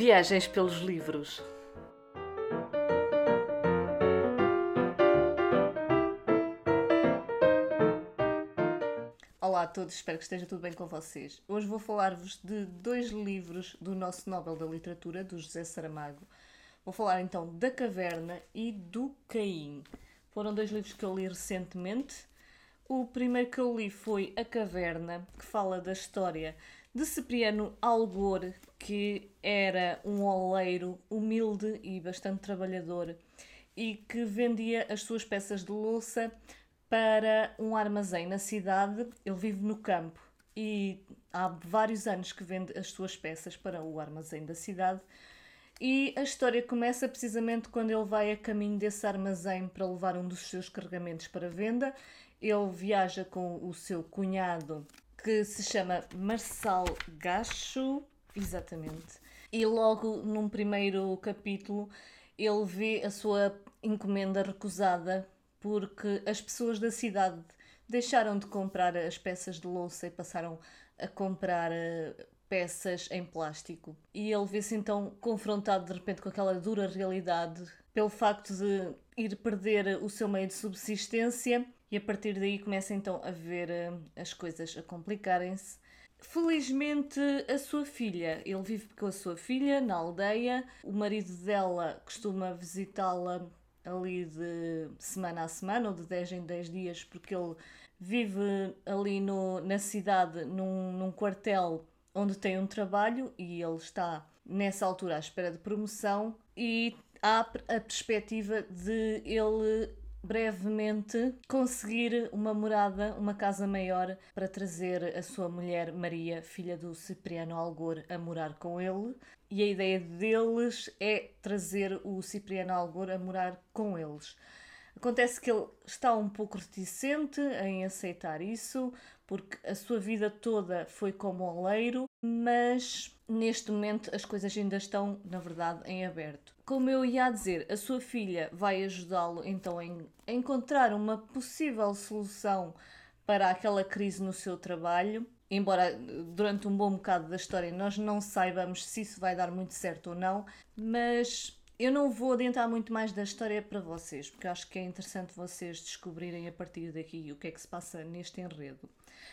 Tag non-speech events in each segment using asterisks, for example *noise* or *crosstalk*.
Viagens pelos livros. Olá a todos, espero que esteja tudo bem com vocês. Hoje vou falar-vos de dois livros do nosso Nobel da Literatura, do José Saramago. Vou falar então da Caverna e do Caim. Foram dois livros que eu li recentemente. O primeiro que eu li foi A Caverna, que fala da história de Cipriano Algor, que era um oleiro humilde e bastante trabalhador e que vendia as suas peças de louça para um armazém na cidade. Ele vive no campo e há vários anos que vende as suas peças para o armazém da cidade. E a história começa precisamente quando ele vai a caminho desse armazém para levar um dos seus carregamentos para venda. Ele viaja com o seu cunhado que se chama Marçal Gacho, exatamente. E logo num primeiro capítulo ele vê a sua encomenda recusada porque as pessoas da cidade deixaram de comprar as peças de louça e passaram a comprar eh, peças em plástico. E ele vê-se então confrontado de repente com aquela dura realidade pelo facto de ir perder o seu meio de subsistência e a partir daí começa então a ver uh, as coisas a complicarem-se. Felizmente, a sua filha, ele vive com a sua filha na aldeia, o marido dela costuma visitá-la ali de semana a semana ou de 10 em 10 dias, porque ele vive ali no, na cidade, num, num quartel onde tem um trabalho e ele está nessa altura à espera de promoção. E há a perspectiva de ele brevemente conseguir uma morada, uma casa maior para trazer a sua mulher Maria, filha do Cipriano Algor, a morar com ele. E a ideia deles é trazer o Cipriano Algor a morar com eles. Acontece que ele está um pouco reticente em aceitar isso, porque a sua vida toda foi como oleiro, mas neste momento as coisas ainda estão, na verdade, em aberto. Como eu ia dizer, a sua filha vai ajudá-lo então a encontrar uma possível solução para aquela crise no seu trabalho. Embora durante um bom bocado da história nós não saibamos se isso vai dar muito certo ou não, mas eu não vou adiantar muito mais da história para vocês, porque acho que é interessante vocês descobrirem a partir daqui o que é que se passa neste enredo.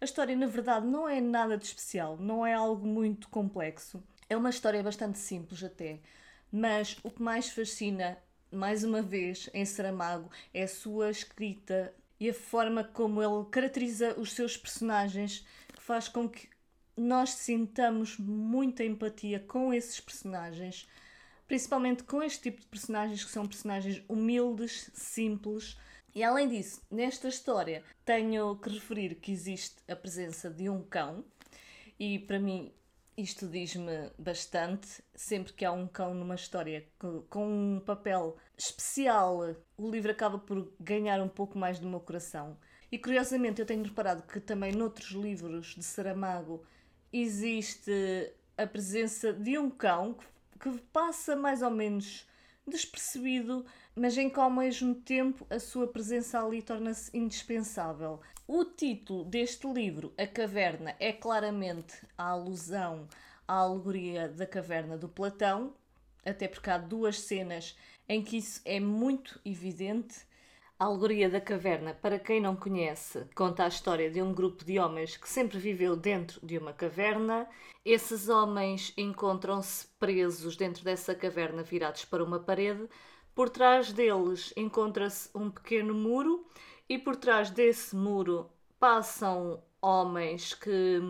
A história, na verdade, não é nada de especial, não é algo muito complexo. É uma história bastante simples até, mas o que mais fascina, mais uma vez, em Saramago é a sua escrita e a forma como ele caracteriza os seus personagens, que faz com que nós sintamos muita empatia com esses personagens principalmente com este tipo de personagens que são personagens humildes, simples. E além disso, nesta história tenho que referir que existe a presença de um cão, e para mim isto diz-me bastante. Sempre que há um cão numa história com um papel especial, o livro acaba por ganhar um pouco mais do meu coração. E curiosamente, eu tenho reparado que também noutros livros de Saramago existe a presença de um cão que passa mais ou menos despercebido, mas em que ao mesmo tempo a sua presença ali torna-se indispensável. O título deste livro, A Caverna, é claramente a alusão à alegoria da caverna do Platão, até porque há duas cenas em que isso é muito evidente a alegoria da caverna, para quem não conhece, conta a história de um grupo de homens que sempre viveu dentro de uma caverna. Esses homens encontram-se presos dentro dessa caverna, virados para uma parede. Por trás deles encontra-se um pequeno muro, e por trás desse muro passam homens que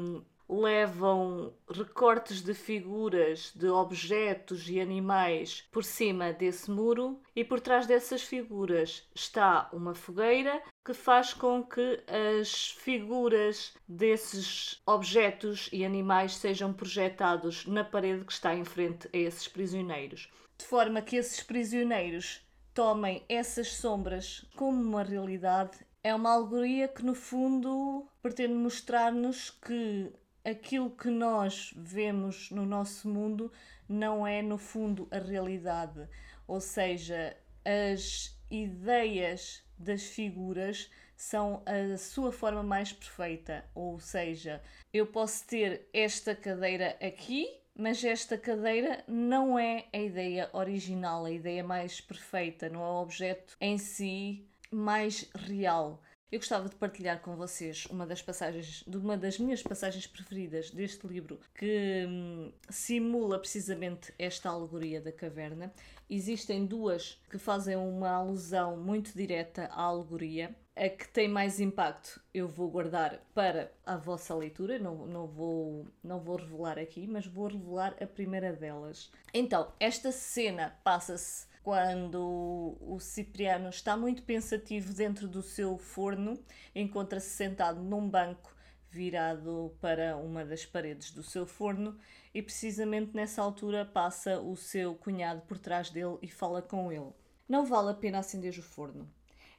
levam recortes de figuras, de objetos e animais por cima desse muro, e por trás dessas figuras está uma fogueira que faz com que as figuras desses objetos e animais sejam projetados na parede que está em frente a esses prisioneiros. De forma que esses prisioneiros tomem essas sombras como uma realidade é uma alegoria que, no fundo, pretende mostrar-nos que aquilo que nós vemos no nosso mundo não é, no fundo, a realidade. Ou seja, as ideias das figuras são a sua forma mais perfeita. Ou seja, eu posso ter esta cadeira aqui, mas esta cadeira não é a ideia original, a ideia mais perfeita, não é o objeto em si mais real. Eu gostava de partilhar com vocês uma das passagens, de uma das minhas passagens preferidas deste livro, que hum, simula precisamente esta alegoria da caverna. Existem duas que fazem uma alusão muito direta à alegoria. A que tem mais impacto eu vou guardar para a vossa leitura, não, não, vou, não vou revelar aqui, mas vou revelar a primeira delas. Então, esta cena passa-se quando o Cipriano está muito pensativo dentro do seu forno, encontra-se sentado num banco virado para uma das paredes do seu forno e precisamente nessa altura passa o seu cunhado por trás dele e fala com ele. Não vale a pena acender o forno.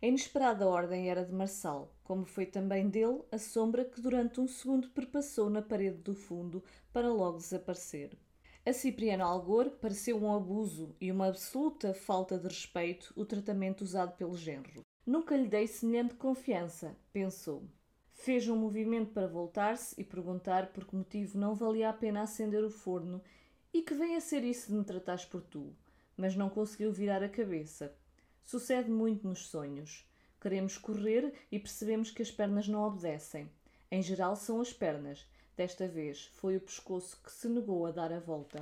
A inesperada ordem era de Marçal, como foi também dele a sombra que durante um segundo perpassou na parede do fundo para logo desaparecer. A Cipriano Algor pareceu um abuso e uma absoluta falta de respeito o tratamento usado pelo genro. Nunca lhe dei semelhante confiança, pensou. Fez um movimento para voltar-se e perguntar por que motivo não valia a pena acender o forno e que vem a ser isso de me tratares por tu, mas não conseguiu virar a cabeça. Sucede muito nos sonhos. Queremos correr e percebemos que as pernas não obedecem. Em geral são as pernas, Desta vez foi o pescoço que se negou a dar a volta.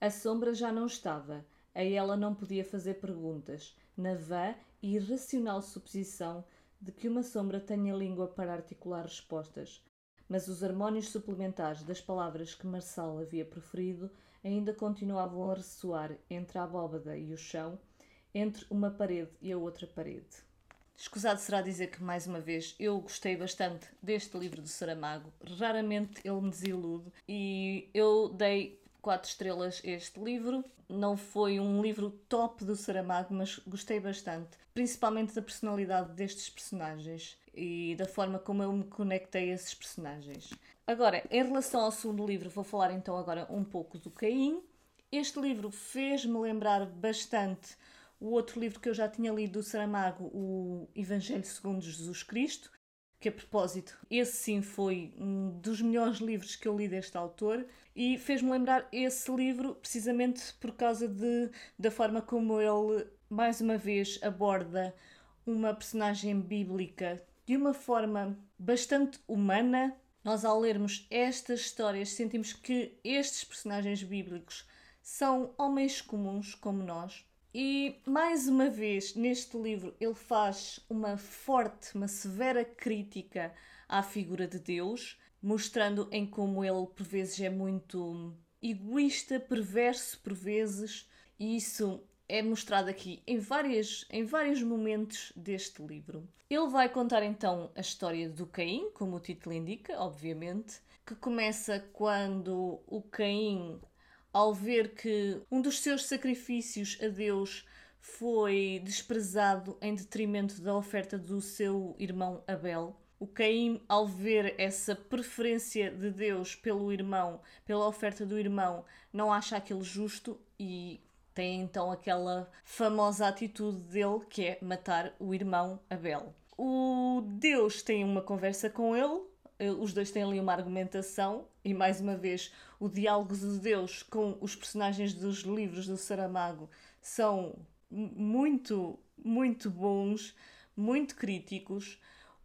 A sombra já não estava, a ela não podia fazer perguntas, na vã e irracional suposição de que uma sombra tenha língua para articular respostas. Mas os harmónios suplementares das palavras que Marçal havia proferido ainda continuavam a ressoar entre a abóbada e o chão, entre uma parede e a outra parede. Escusado será dizer que, mais uma vez, eu gostei bastante deste livro do Saramago. Raramente ele me desilude e eu dei quatro estrelas este livro. Não foi um livro top do Saramago, mas gostei bastante, principalmente da personalidade destes personagens e da forma como eu me conectei a esses personagens. Agora, em relação ao segundo livro, vou falar então agora um pouco do Caim. Este livro fez-me lembrar bastante o outro livro que eu já tinha lido do Saramago, o Evangelho segundo Jesus Cristo, que a propósito, esse sim foi um dos melhores livros que eu li deste autor e fez-me lembrar esse livro precisamente por causa de, da forma como ele, mais uma vez, aborda uma personagem bíblica de uma forma bastante humana. Nós, ao lermos estas histórias, sentimos que estes personagens bíblicos são homens comuns como nós, e mais uma vez, neste livro, ele faz uma forte, uma severa crítica à figura de Deus, mostrando em como ele por vezes é muito egoísta, perverso por vezes, e isso é mostrado aqui em, várias, em vários momentos deste livro. Ele vai contar então a história do Caim, como o título indica, obviamente, que começa quando o Caim ao ver que um dos seus sacrifícios a Deus foi desprezado em detrimento da oferta do seu irmão Abel. O Caim, ao ver essa preferência de Deus pelo irmão, pela oferta do irmão, não acha aquilo justo e tem então aquela famosa atitude dele que é matar o irmão Abel. O Deus tem uma conversa com ele, os dois têm ali uma argumentação e mais uma vez o diálogo de Deus com os personagens dos livros do Saramago são muito, muito bons, muito críticos.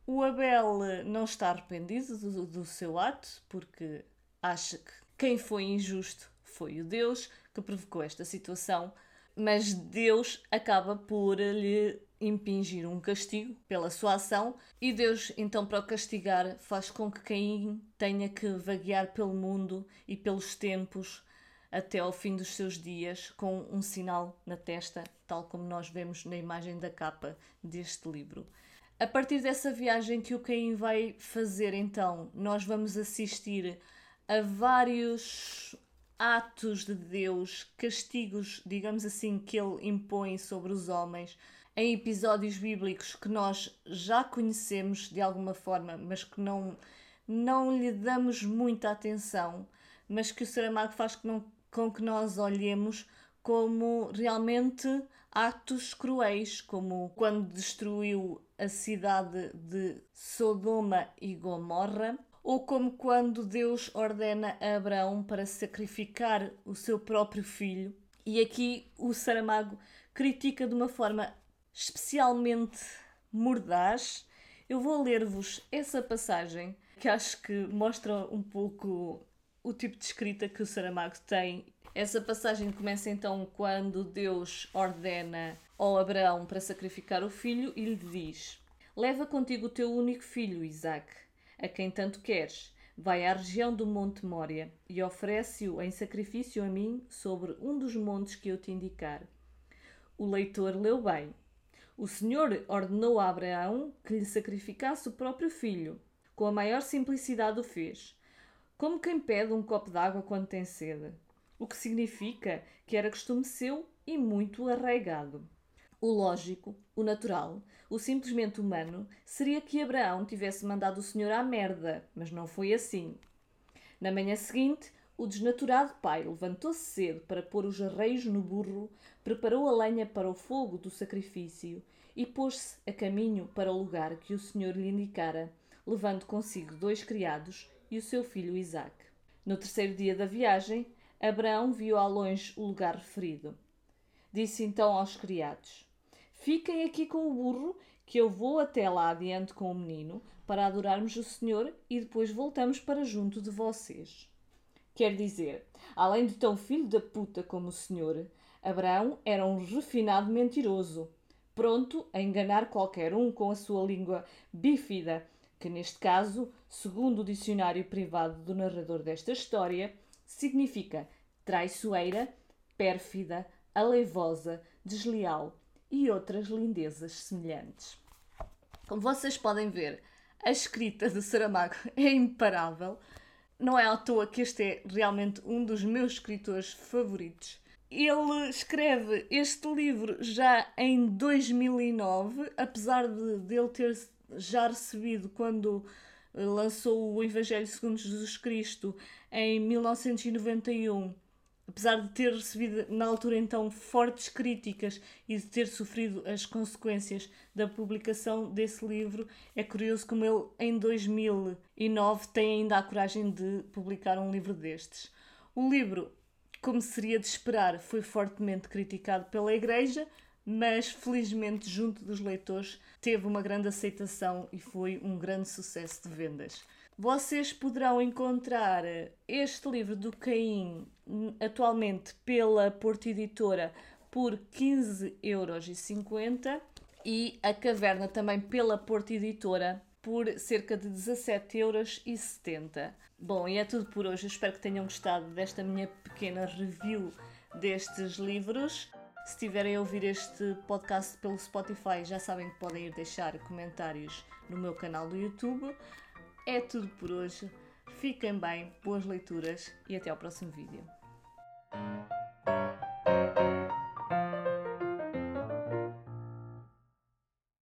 O Abel eh, não está arrependido do, do seu ato porque acha que quem foi injusto foi o Deus que provocou esta situação, mas Deus acaba por lhe impingir um castigo pela sua ação e Deus, então, para o castigar, faz com que Caim tenha que vaguear pelo mundo e pelos tempos até ao fim dos seus dias com um sinal na testa, tal como nós vemos na imagem da capa deste livro. A partir dessa viagem que o Caim vai fazer, então, nós vamos assistir a vários atos de Deus, castigos, digamos assim, que ele impõe sobre os homens em episódios bíblicos que nós já conhecemos de alguma forma, mas que não, não lhe damos muita atenção, mas que o Saramago faz com que nós olhemos como realmente atos cruéis, como quando destruiu a cidade de Sodoma e Gomorra, ou como quando Deus ordena a Abraão para sacrificar o seu próprio filho. E aqui o Saramago critica de uma forma especialmente mordaz. Eu vou ler-vos essa passagem que acho que mostra um pouco o tipo de escrita que o Saramago tem. Essa passagem começa então quando Deus ordena ao Abraão para sacrificar o filho e lhe diz: Leva contigo o teu único filho, Isaac, a quem tanto queres. Vai à região do Monte Mória e oferece-o em sacrifício a mim sobre um dos montes que eu te indicar. O leitor leu bem. O Senhor ordenou a Abraão que lhe sacrificasse o próprio filho. Com a maior simplicidade o fez como quem pede um copo d'água quando tem sede, o que significa que era costume seu e muito arraigado. O lógico, o natural, o simplesmente humano seria que Abraão tivesse mandado o Senhor à merda, mas não foi assim. Na manhã seguinte, o desnaturado pai levantou-se cedo para pôr os arreios no burro, preparou a lenha para o fogo do sacrifício e pôs-se a caminho para o lugar que o Senhor lhe indicara, levando consigo dois criados e o seu filho Isaac. No terceiro dia da viagem, Abraão viu ao longe o lugar referido. Disse então aos criados: Fiquem aqui com o burro, que eu vou até lá adiante com o menino, para adorarmos o Senhor e depois voltamos para junto de vocês. Quer dizer, além de tão filho da puta como o Senhor, Abraão era um refinado mentiroso, pronto a enganar qualquer um com a sua língua bífida que neste caso, segundo o dicionário privado do narrador desta história, significa traiçoeira, pérfida, aleivosa, desleal e outras lindezas semelhantes. Como vocês podem ver, a escrita de Saramago *laughs* é imparável. Não é à toa que este é realmente um dos meus escritores favoritos. Ele escreve este livro já em 2009, apesar de, de ele ter já recebido quando lançou o Evangelho segundo Jesus Cristo em 1991, apesar de ter recebido na altura então fortes críticas e de ter sofrido as consequências da publicação desse livro, é curioso como ele em 2009 tem ainda a coragem de publicar um livro destes. O livro, como seria de esperar, foi fortemente criticado pela Igreja, mas felizmente junto dos leitores teve uma grande aceitação e foi um grande sucesso de vendas. Vocês poderão encontrar este livro do Caim atualmente pela Porta Editora por 15,50€ euros e a Caverna também pela Porta Editora por cerca de 17,70€. euros. Bom, e é tudo por hoje. Espero que tenham gostado desta minha pequena review destes livros. Se estiverem a ouvir este podcast pelo Spotify, já sabem que podem ir deixar comentários no meu canal do YouTube. É tudo por hoje. Fiquem bem, boas leituras e até ao próximo vídeo.